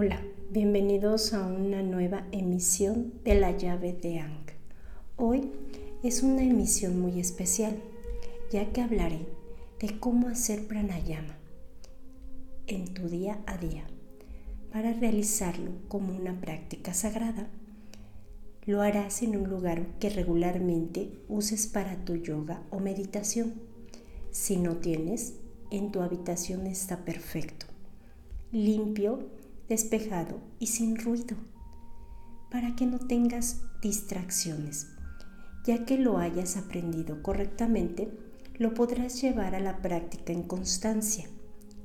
Hola, bienvenidos a una nueva emisión de la llave de Ang. Hoy es una emisión muy especial, ya que hablaré de cómo hacer pranayama en tu día a día. Para realizarlo como una práctica sagrada, lo harás en un lugar que regularmente uses para tu yoga o meditación. Si no tienes, en tu habitación está perfecto, limpio despejado y sin ruido, para que no tengas distracciones. Ya que lo hayas aprendido correctamente, lo podrás llevar a la práctica en constancia.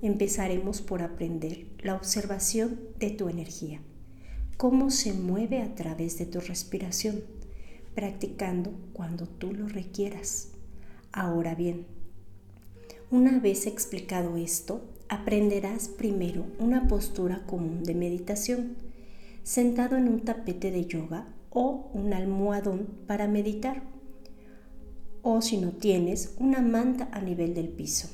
Empezaremos por aprender la observación de tu energía, cómo se mueve a través de tu respiración, practicando cuando tú lo requieras. Ahora bien, una vez explicado esto, aprenderás primero una postura común de meditación, sentado en un tapete de yoga o un almohadón para meditar, o si no tienes, una manta a nivel del piso.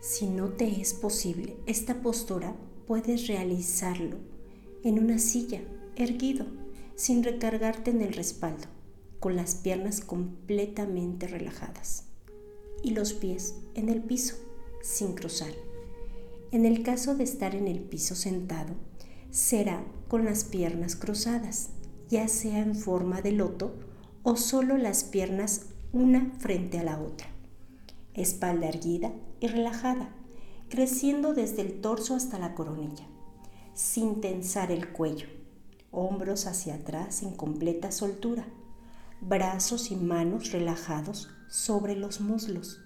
Si no te es posible esta postura, puedes realizarlo en una silla, erguido, sin recargarte en el respaldo, con las piernas completamente relajadas y los pies en el piso sin cruzar. En el caso de estar en el piso sentado, será con las piernas cruzadas, ya sea en forma de loto o solo las piernas una frente a la otra. Espalda erguida y relajada, creciendo desde el torso hasta la coronilla, sin tensar el cuello, hombros hacia atrás en completa soltura, brazos y manos relajados sobre los muslos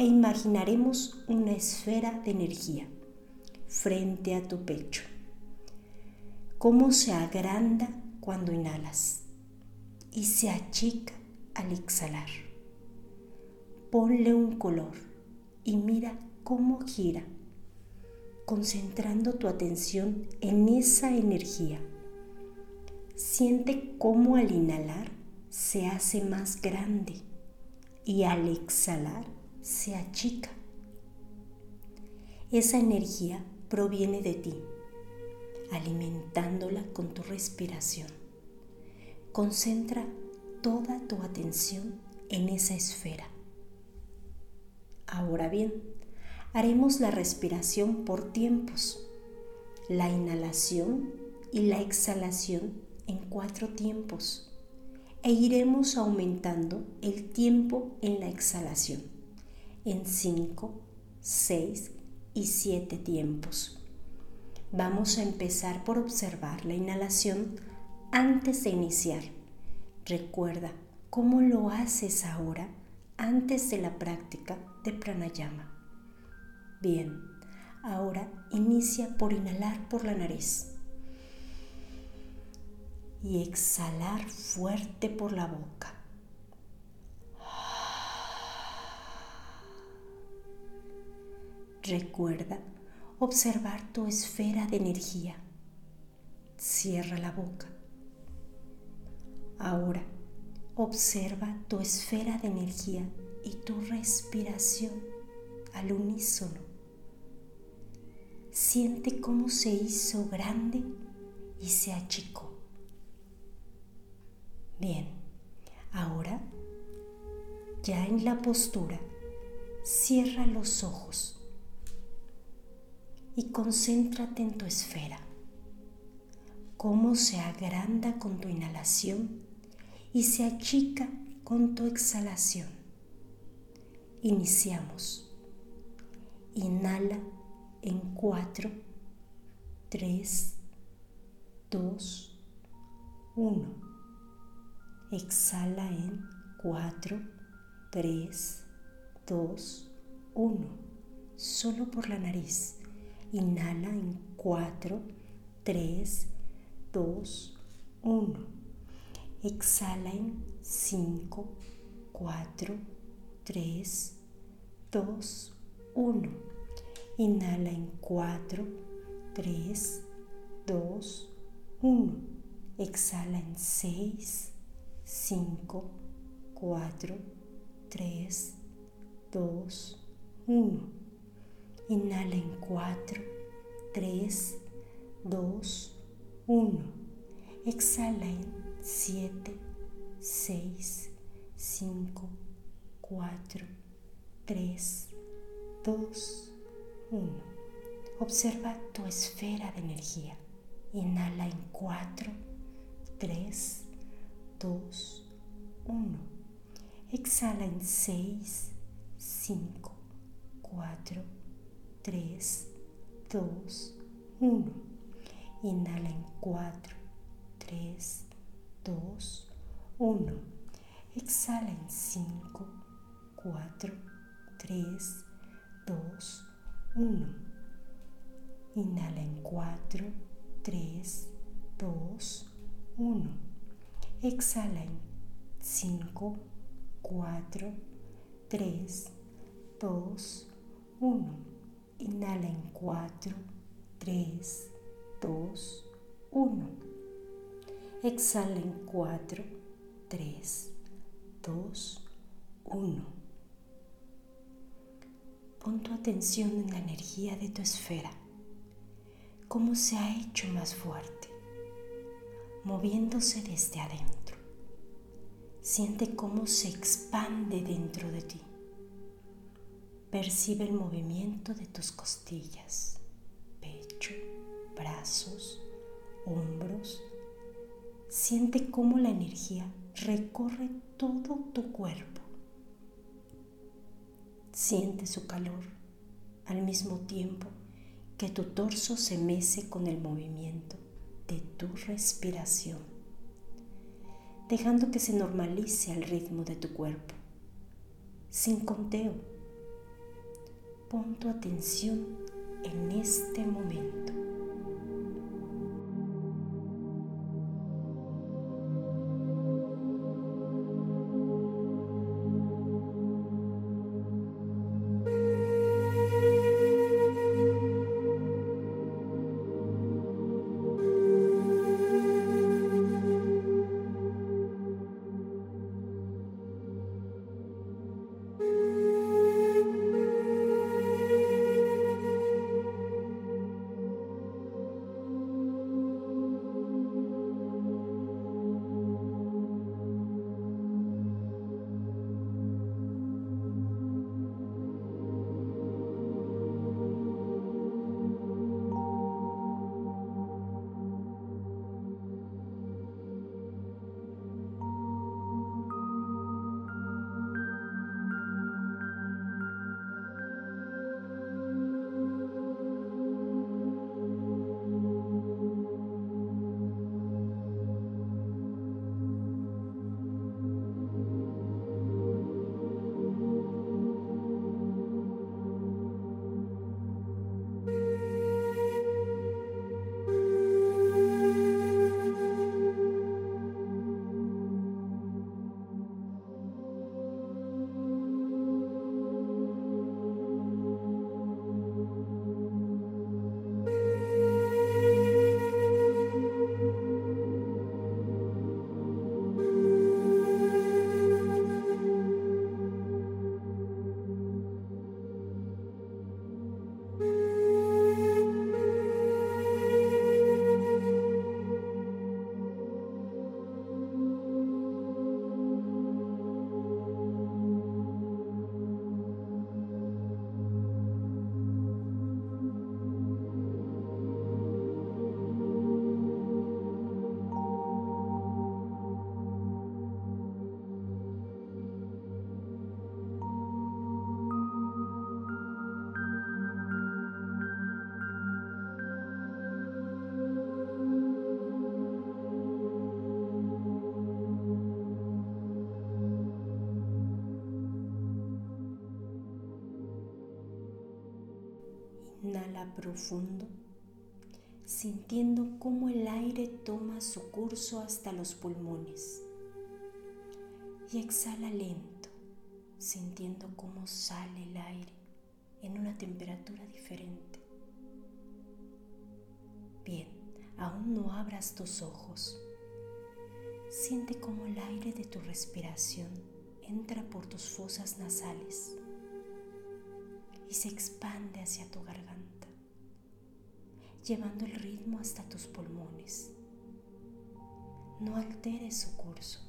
e imaginaremos una esfera de energía frente a tu pecho. Cómo se agranda cuando inhalas y se achica al exhalar. Ponle un color y mira cómo gira, concentrando tu atención en esa energía. Siente cómo al inhalar se hace más grande y al exhalar se achica. Esa energía proviene de ti, alimentándola con tu respiración. Concentra toda tu atención en esa esfera. Ahora bien, haremos la respiración por tiempos, la inhalación y la exhalación en cuatro tiempos e iremos aumentando el tiempo en la exhalación en 5, 6 y 7 tiempos. Vamos a empezar por observar la inhalación antes de iniciar. Recuerda cómo lo haces ahora antes de la práctica de pranayama. Bien, ahora inicia por inhalar por la nariz y exhalar fuerte por la boca. Recuerda observar tu esfera de energía. Cierra la boca. Ahora, observa tu esfera de energía y tu respiración al unísono. Siente cómo se hizo grande y se achicó. Bien, ahora, ya en la postura, cierra los ojos y concéntrate en tu esfera. Cómo se agranda con tu inhalación y se achica con tu exhalación. Iniciamos. Inhala en 4, 3, 2, 1. Exhala en 4, 3, 2, 1. Solo por la nariz. Inhala en 4, 3, 2, 1. Exhala en 5, 4, 3, 2, 1. Inhala en 4, 3, 2, 1. Exhala en 6, 5, 4, 3, 2, 1. Inhala en 4, 3, 2, 1. Exhala en 7, 6, 5, 4, 3, 2, 1. Observa tu esfera de energía. Inhala en 4, 3, 2, 1. Exhala en 6, 5, 4, 3, 2, 1. Inhala en 4, 3, 2, 1. Exhala en 5, 4, 3, 2, 1. Inhala en 4, 3, 2, 1. Exhala en 5, 4, 3, 2, 1. Inhala en 4, 3, 2, 1. Exhala en 4, 3, 2, 1. Pon tu atención en la energía de tu esfera, cómo se ha hecho más fuerte, moviéndose desde adentro. Siente cómo se expande dentro de ti. Percibe el movimiento de tus costillas, pecho, brazos, hombros. Siente cómo la energía recorre todo tu cuerpo. Siente su calor al mismo tiempo que tu torso se mece con el movimiento de tu respiración, dejando que se normalice al ritmo de tu cuerpo, sin conteo. Pon tu atención en este momento. Profundo, sintiendo cómo el aire toma su curso hasta los pulmones. Y exhala lento, sintiendo cómo sale el aire en una temperatura diferente. Bien, aún no abras tus ojos. Siente cómo el aire de tu respiración entra por tus fosas nasales y se expande hacia tu garganta. Llevando el ritmo hasta tus pulmones. No alteres su curso,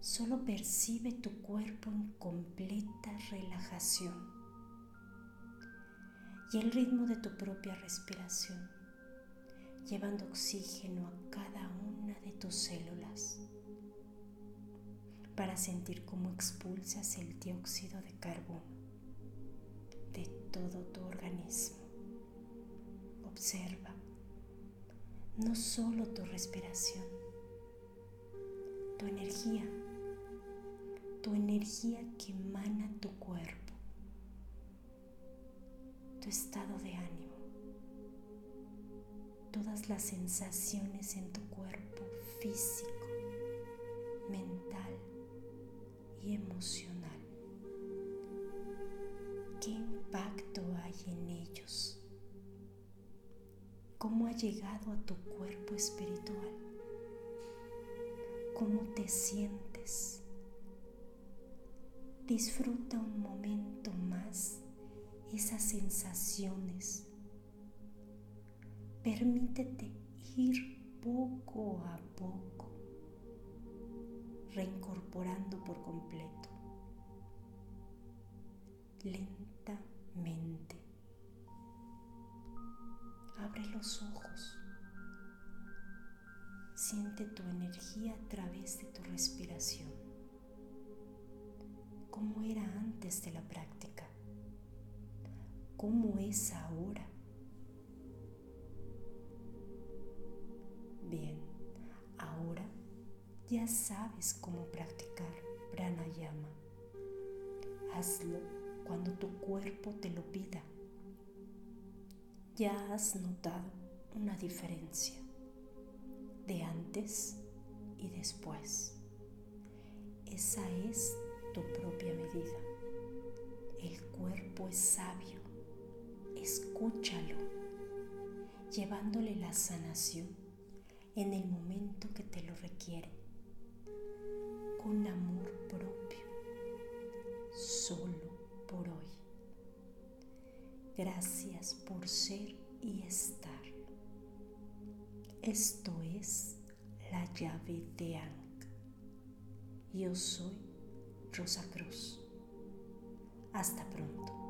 solo percibe tu cuerpo en completa relajación y el ritmo de tu propia respiración, llevando oxígeno a cada una de tus células para sentir cómo expulsas el dióxido de carbono de todo tu organismo. Observa no solo tu respiración, tu energía, tu energía que emana tu cuerpo, tu estado de ánimo, todas las sensaciones en tu cuerpo físico, mental y emocional. ¿Qué impacto hay en ellos? ¿Cómo ha llegado a tu cuerpo espiritual? ¿Cómo te sientes? Disfruta un momento más esas sensaciones. Permítete ir poco a poco, reincorporando por completo lentamente. Abre los ojos. Siente tu energía a través de tu respiración. ¿Cómo era antes de la práctica? ¿Cómo es ahora? Bien, ahora ya sabes cómo practicar pranayama. Hazlo cuando tu cuerpo te lo pida. Ya has notado una diferencia de antes y después. Esa es tu propia medida. El cuerpo es sabio. Escúchalo, llevándole la sanación en el momento que te lo requiere, Gracias por ser y estar. Esto es la llave de Ankh. Yo soy Rosa Cruz. Hasta pronto.